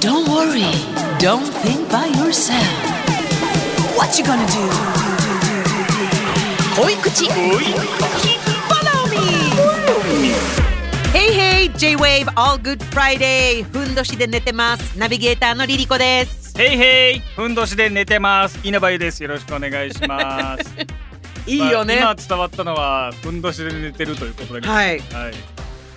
Don't worry. Don't think by yourself. What you gonna do? 恋口 J-Wave All Good Friday. ふんどしで寝てます。ナビゲーターのリリコです。ヘイヘイふんどしで寝てます。稲葉優です。よろしくお願いします。いいよね、まあ今伝わったのはふんどしで寝てるということだけどはい。はい、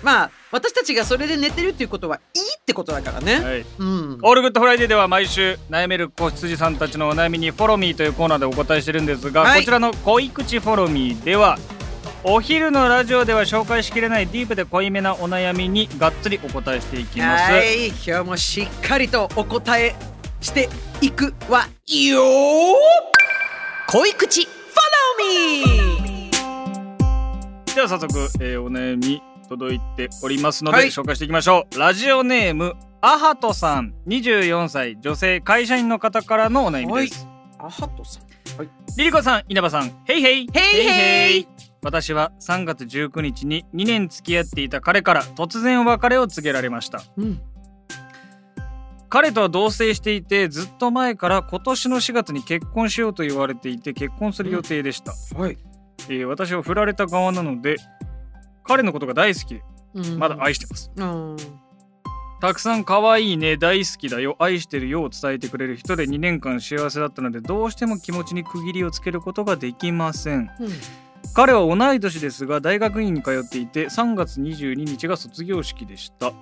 まあ私たちがそれで寝てるっていうことはいいってことだからね、はい。うん。 ALL GOOD FRIDAY では毎週悩める子羊さんたちのお悩みに Follow Me というコーナーでお答えしてるんですが、はい。こちらの恋口 Follow Me ではお昼のラジオでは紹介しきれないディープで濃いめなお悩みにがっつりお答えしていきます。はい今日もしっかりとお答えしていくわよ。恋口 Follow me では早速、えーお悩み届いておりますので、はい。紹介していきましょう。ラジオネームアハトさん。24歳。女性会社員の方からのお悩みです。アハトさん。リリコさん稲葉さん。ヘイヘイ。ヘイヘイ私は3月19日に2年付き合っていた彼から突然別れを告げられました。うん。彼とは同棲していてずっと前から今年の4月に結婚しようと言われていて結婚する予定でした、はい、えー私は振られた側なので彼のことが大好きでうん。まだ愛してます、うんたくさん可愛いね大好きだよ愛してるよを伝えてくれる人で2年間幸せだったのでどうしても気持ちに区切りをつけることができません。うん彼は同い年ですが大学院に通っていて3月22日が卒業式でした。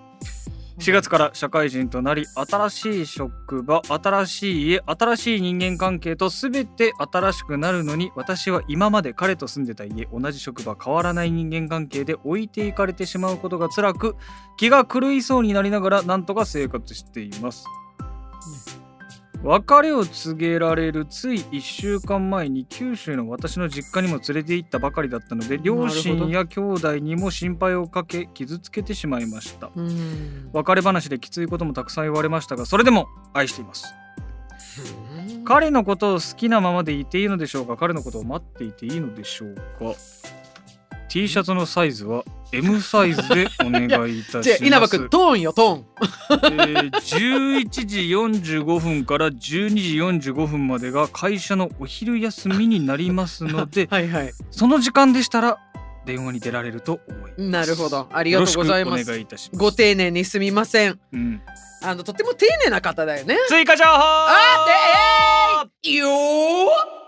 4月から社会人となり新しい職場新しい家新しい人間関係と全て新しくなるのに私は今まで彼と住んでた家同じ職場変わらない人間関係で置いていかれてしまうことが辛く気が狂いそうになりながらなんとか生活しています。別れを告げられるつい1週間前に九州の私の実家にも連れて行ったばかりだったので両親や兄弟にも心配をかけ傷つけてしまいました。うん。別れ話できついこともたくさん言われましたがそれでも愛しています。彼のことを好きなままでいていいのでしょうか？彼のことを待っていていいのでしょうか？T シャツのサイズは M サイズでお願いいたします。稲葉君トーンよトーン。えー11時45分から12時45分までが会社のお昼休みになりますので はいはい。その時間でしたら電話に出られると思います。なるほど。ありがとうございます。いいたします。ご丁寧にすみません。うん。あのとても丁寧な方だよね。追加情報！あでえー、よー。はい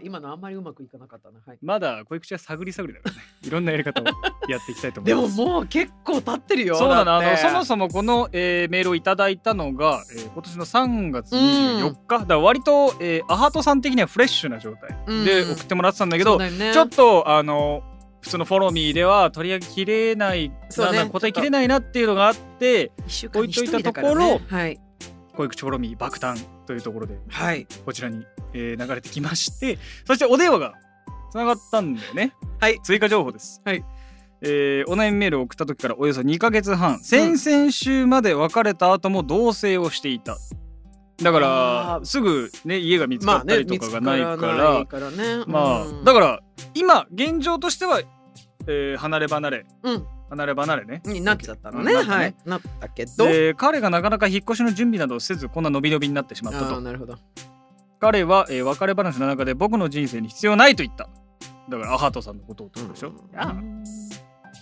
今のあんまりうまくいかなかったなはい。まだ保育士は探り探りだからね。いろんなやり方をやっていきたいと思でもいます。もう結構経ってるよそうなのあのそもそもこの、えーメールをいただいたのが、えー今年の3月24日、だから割と、えーアハトさん的にはフレッシュな状態でうん。送ってもらってたんだけど、そうだよね。ちょっとあの普通のフォローミーでは取り上げきれない、ねなんだ答えきれないなっていうのがあって置いといねはい保育士フォローミー爆誕というところではい。こちらに、えー流れてきましてそしてお電話がつながったんだよね。はい。追加情報です。はい。えーお悩みメールを送った時からおよそ2ヶ月半先々週まで別れた後も同棲をしていた。だかあらー。すぐね家が見つかったりとかがないから,、見つからないからね。まあ、うん。だから今現状としては、えー離れ離れ。うん離れ離れね。になっちゃったのね。うんなったね。はい。なったけど。で彼がなかなか引っ越しの準備などをせずこんな伸び伸びになってしまったと。なるほど。彼は、えー別れ話の中で僕の人生に必要ないと言った。だからアハトさんのことをってことでしょ、あ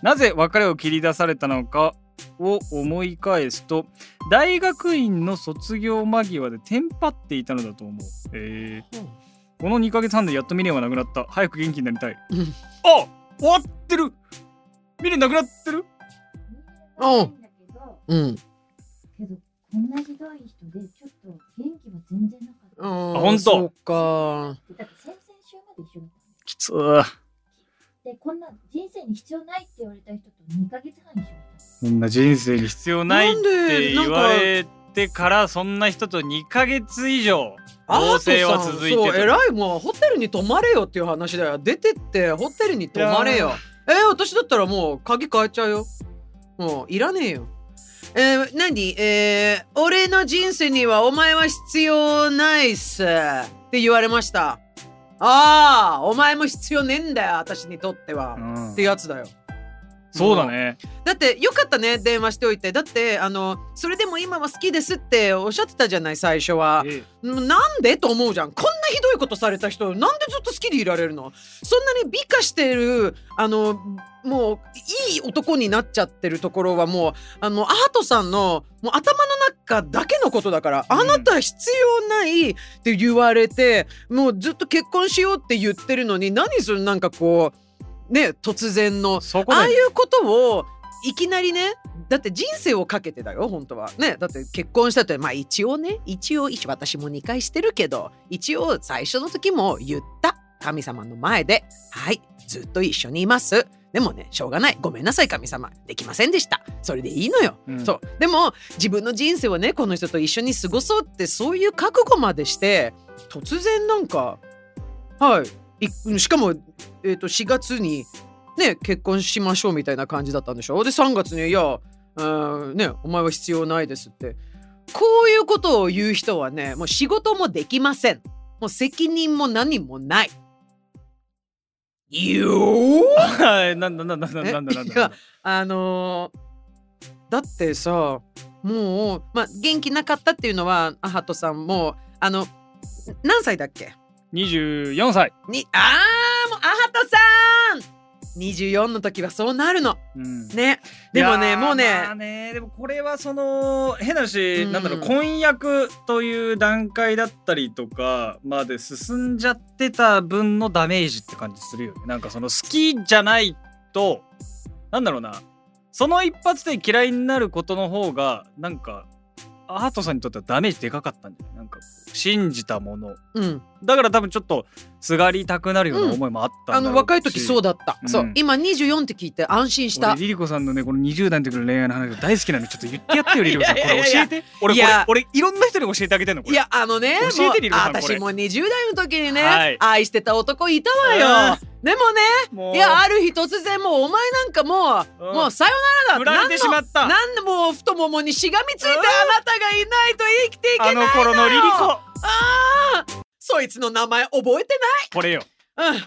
なぜ別れを切り出されたのかを思い返すと大学院の卒業間際でテンパっていたのだと思う、えーこの2ヶ月半でやっと未練はなくなった。早く元気になりたい。うん。あ終わってる未練なくなってる？うん。うん。けどこんなひどい人でちょっと元気は全然なかった。あほんとそうか。だって先々週まで一緒だったんですきつ。ーでこんな人生に必要ないって言われた人と2ヶ月半一緒こんな人生に必要ないって言われてからそんな人と2ヶ月以上同棲は続いてそうた偉い。もうホテルに泊まれよっていう話だよ。出てってホテルに泊まれよえー、私だったらもう鍵変えちゃうよ。もういらねえよ。えー、何？えー、俺の人生にはお前は必要ないっすって言われました。ああお前も必要ねえんだよ私にとっては、うん。ってやつだよ。そうだね。だってよかったね電話しておいて。だってあのそれでも今は好きですっておっしゃってたじゃない最初は。え。なんで？と思うじゃんひどいことされた人なんでずっと好きでいられるの？そんなに美化してるあのもういい男になっちゃってるところはもうあのアートさんのもう頭の中だけのことだから、うん。あなた必要ないって言われてもうずっと結婚しようって言ってるのに何それなんかこうね突然のああいうことをいきなりねだって人生をかけてだよ本当は。ねだって結婚したってまあ一応ね一応私も2回してるけど一応最初の時も言った神様の前ではいずっと一緒にいます。でもねしょうがない。ごめんなさい神様。できませんでした。それでいいのよ、うん。そう。でも自分の人生をねこの人と一緒に過ごそうってそういう覚悟までして突然なんかはいいしかも、えー、と4月にね結婚しましょうみたいな感じだったんでしょ？で3月に「いやうんねお前は必要ないです」って。こういうことを言う人はねもう仕事もできません。もう責任も何もない。よーはいなんだなんだなんだなんだなんだ。いやあのーだってさもう、まあ、元気なかったっていうのはアハトさんもあの何歳だっけ？24歳。にあーもうアハトさん24の時はそうなるの。うん。ね。でもねもうね。まあねでもこれはその変なし、うんなんだろう婚約という段階だったりとかまで進んじゃってた分のダメージって感じするよね。なんかその好きじゃないとなんだろうな。その一発で嫌いになることの方がなんかアートさんにとってはダメージでかかったんじゃないなんか信じたもの。うんだから多分ちょっとすがりたくなるような思いもあったあの若い時そうだった、うん。そう今24って聞いて安心した。俺リリコさんのねこの20代の時の恋愛の話が大好きなのでちょっと言ってやってよリリコさん。これ教えて。俺俺いろんな人に教えてあげてんのこれ。いやあのね教えてリリコさんこれ私も20代の時にね、はい。愛してた男いたわよ。でもねいやある日突然もうお前なんかもう、うん。もうさよなら振だられてしまった。なんでもう太ももにしがみついてあうんなたがいないと生きていけないのよ。あの頃のリリコ。あーそいつの名前覚えてこれよ。ないうん。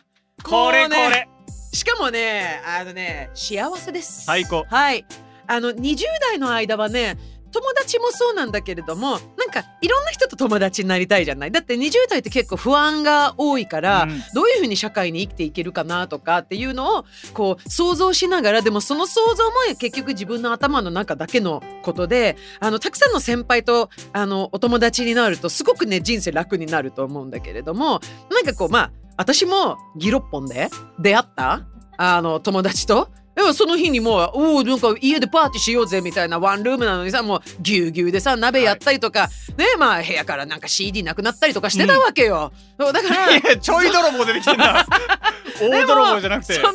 これこもうねれ。しかもねあのね幸せです。最高。はい。あの20代の間はね友達もそうなんだけれどもなんかいろんな人と友達になりたいじゃない？だって20代って結構不安が多いから、うんどういうふうに社会に生きていけるかなとかっていうのをこう想像しながらでもその想像も結局自分の頭の中だけのことであのたくさんの先輩とあのお友達になるとすごくね人生楽になると思うんだけれどもなんかこうまあ私もギロッポンで出会ったあの友達と。でもその日にもうおおなんか家でパーティーしようぜみたいなワンルームなのにさもうぎゅうぎゅうでさ鍋やったりとか、ねまあ部屋からなんか CD なくなったりとかしてたわけよ。そうだからちょい泥棒出てきてんだ 大泥棒じゃなくて。その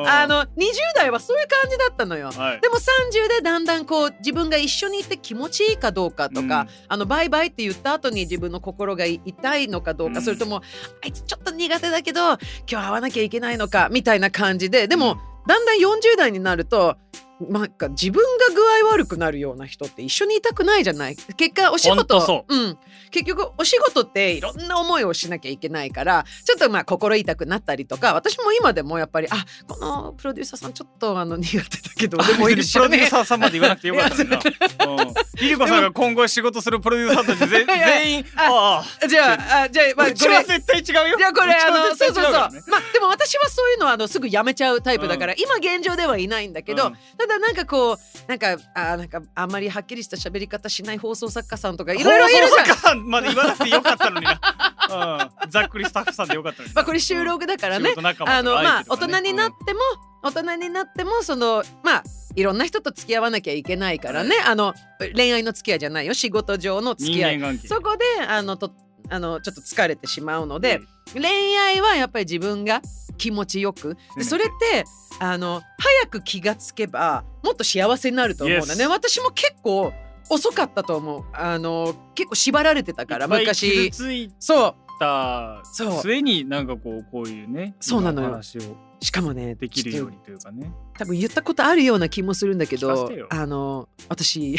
うん。あの20代はそういう感じだったのよ。はい。でも30でだんだんこう自分が一緒にいて気持ちいいかどうかとか、うん。あのバイバイって言った後に自分の心が痛いのかどうか、うん。それともあいつちょっと苦手だけど今日会わなきゃいけないのかみたいな感じで。でも、だんだん40代になるとなんか自分が具合悪くなるような人って一緒にいたくないじゃない？結果お仕事そう。ん、結局お仕事っていろんな思いをしなきゃいけないからちょっとまあ心痛くなったりとか私も今でもやっぱりあこのプロデューサーさんちょっとあの苦手だけどでもいるしプロデューサーさんまで言わなくてよかったな、うん、リリコさんが今後仕事するプロデューサーたち全員 ああじゃああじゃあ、まあ、うちは絶対違うよ。じゃあこれあのそうそうそう、まあでも私はそういうのはあのすぐやめちゃうタイプだから、今現状ではいないんだけど、うんただなんかこうなんかあなんかあんまりはっきりした喋り方しない放送作家さんとかいろいろいるじゃん放送作家さんまで言わなくてよかったのにな、うん、ざっくりスタッフさんでよかったのにまあこれ収録だからね、仕事仲間あのまあ大人になっても、大人になってもそのまあいろんな人と付き合わなきゃいけないからね、あの恋愛の付き合いじゃないよ。仕事上の付人き合い。そこであのとあのちょっと疲れてしまうので、恋愛はやっぱり自分が気持ちよく。でそれってあの早く気がつけばもっと幸せになると思うんだね私も結構遅かったと思う。あの結構縛られてたから昔。傷ついそう。したそう。末になんかこうこういうねそうなのよ。今話をしかもねできるようにというかね。と多分言ったことあるような気もするんだけどあの私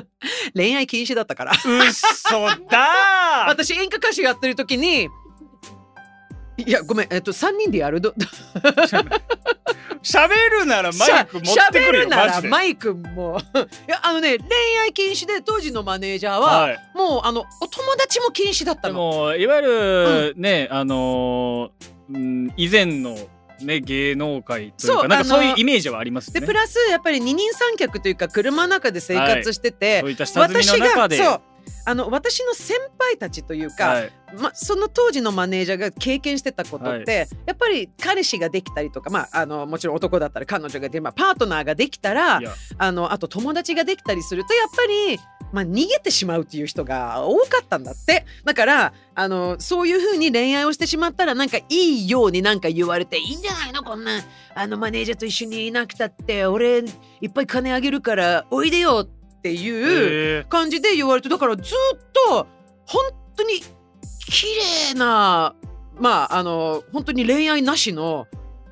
恋愛禁止だったから。うっそだー。私演歌歌手やってる時にいやごめんえっと3人でやる？ど 喋るならマイク持しゃってくるよマジで。らマイクも。いやあのね恋愛禁止で当時のマネージャーは、はい。もうあのお友達も禁止だったでの。もいわゆるね、あのーうん以前のね芸能界というそうかなんかそういうイメージはありますよね。でプラスやっぱり二人三脚というか車の中で生活してて、そういった下積み私の中で。がそうあの私の先輩たちというか、はい。ま、その当時のマネージャーが経験してたことって、やっぱり彼氏ができたりとか、まあ、あのもちろん男だったら彼女がで、まあ、パートナーができたらあのあと友達ができたりするとやっぱり、まあ、逃げてしまうっていう人が多かったんだって。だからあのそういうふうに恋愛をしてしまったらなんかいいようになんか言われていいんじゃないのこんな。あのマネージャーと一緒にいなくたって俺いっぱい金あげるからおいでよっていう。え感じで言われてだからずっと本当に綺麗なまああの本当に恋愛なしの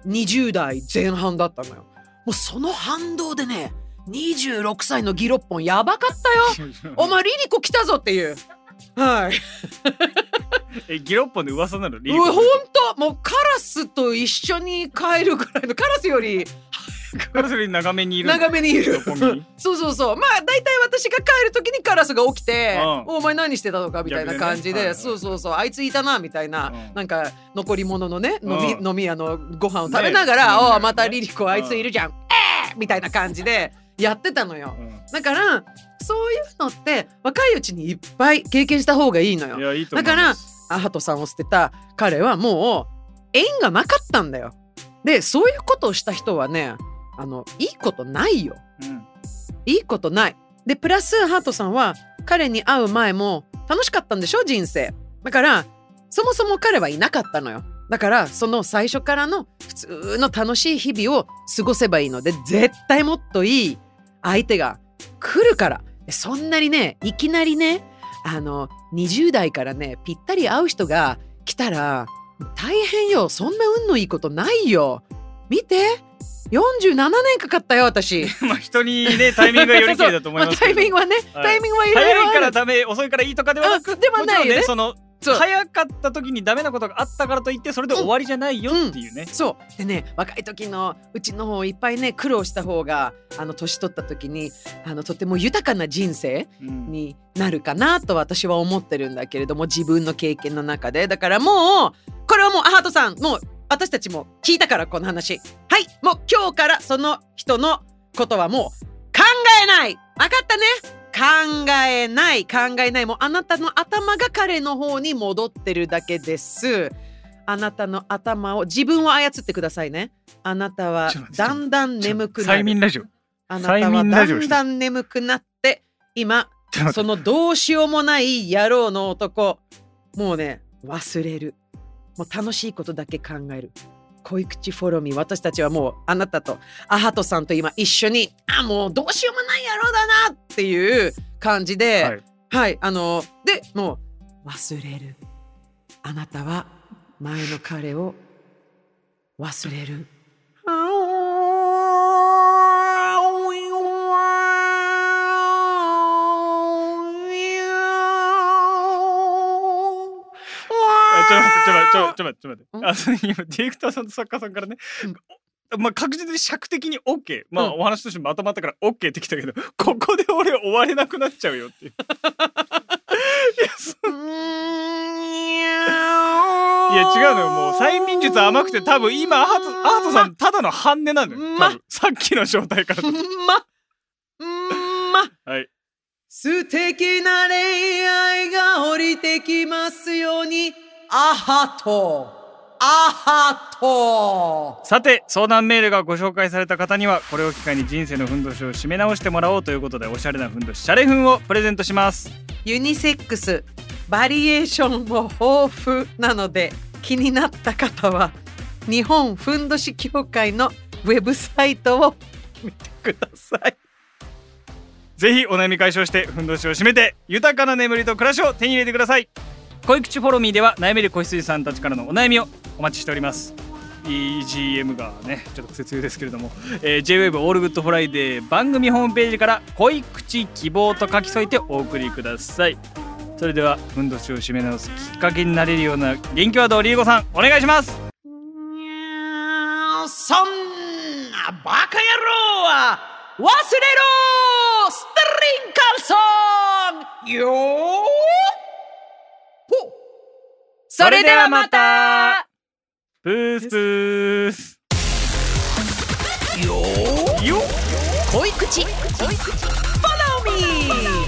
20代前半だったのよ。もうその反動でね26歳のギロッポンやばかったよー お前リリコ来たぞっていう。はい、えギロッポンで噂なの？リリコほんともうカラスと一緒に帰るぐらいのカラスよりカラスより長めにいる。長めにいる。そうそうそう。まあ大体私が帰る時にカラスが起きてうん「おお前何してたのか」みたいな感じでね。そうそうそう。あいついたなみたいな、うんなんか残り物のね飲み,、うん。飲み屋のご飯を食べながら「ね。おおまたリリコあいついるじゃん、えー!」みたいな感じでやってたのよ。うん。だからそういうのって若いうちにいっぱい経験した方がいいのよ。だからアハトさんを捨てた彼はもう縁がなかったんだよ。でそういうことをした人はねあのいいことないようんいいことない。で、プラスハートさんは彼に会う前も楽しかったんでしょ人生。だから、そもそも彼はいなかったのよ。だから、その最初からの普通の楽しい日々を過ごせばいいので、絶対もっといい相手が来るから。でそんなにね、いきなりね、あの、20代からね、ぴったり会う人が来たら、大変よ。そんな運のいいことないよ。見て。47年かかったよ、私。まあ人にねタイミングがよりきりだと思いますタけど。イミングはね、はい。タイミングはいろいろ早いから。ダメ遅いからいいとかではなくあではないよねもちろんその早かった時にダメなことがあったからといってそれで終わりじゃないよっていうね、そう。でね若い時のうちの方いっぱいね苦労した方があの年取った時にあのとても豊かな人生うん。になるかなと私は思ってるんだけれども自分の経験の中で。だからもうこれはもうアハートさんもう私たちも聞いたからこの話。はいもう今日からその人のことはもう考えない。分かったね。考えない。考えない。もうあなたの頭が彼の方に戻ってるだけです。あなたの頭を自分を操ってくださいね。あなたはだんだん眠くな催眠るラジオ。あなたはだんだん眠くなって今そのどうしようもない野郎の男。もうね忘れるもう楽しいことだけ考える。恋口フォローミー私たちはもうあなたとアハトさんと今一緒にあもうどうしようもない野郎だなっていう感じではい。はい、あのでもう忘れる。あなたは前の彼を忘れるっと待ってちょっと待ってちょっと待ってちょっとん待って。あ今ディレクターさんと作家さんからね、まあ確実に尺的に OK まあ、うん。お話としてまとまったから OK ってきたけどここで俺終われなくなっちゃうよっていう。いや違うのよ。もう催眠術甘くて多分今アハトアハトさんただの半音なん。だよまさっきの状態からままはい素敵な恋愛が降りてきますようにアハト。アハト。さて相談メールがご紹介された方にはこれを機会に人生のふんどしを締め直してもらおうということでおしゃれなふんどしシャレふんをプレゼントします。ユニセックスバリエーションも豊富なので気になった方は日本ふんどし協会のウェブサイトを見てください。ぜひお悩み解消してふんどしを締めて豊かな眠りと暮らしを手に入れてください恋口 Follow Me では悩める子羊さんたちからのお悩みをお待ちしております。EGM がねちょっと苦節ですけれども、えー、JWAVE オールグッドフライデー番組ホームページから恋口希望と書き添えてお送りください。それではふんどしを締め直すきっかけになれるような元気ワードをリーゴさんお願いします。そんなバカ野郎は忘れろストリンカルソンよーそれではまた。プースプース。よー。よ恋口。恋口。Follow me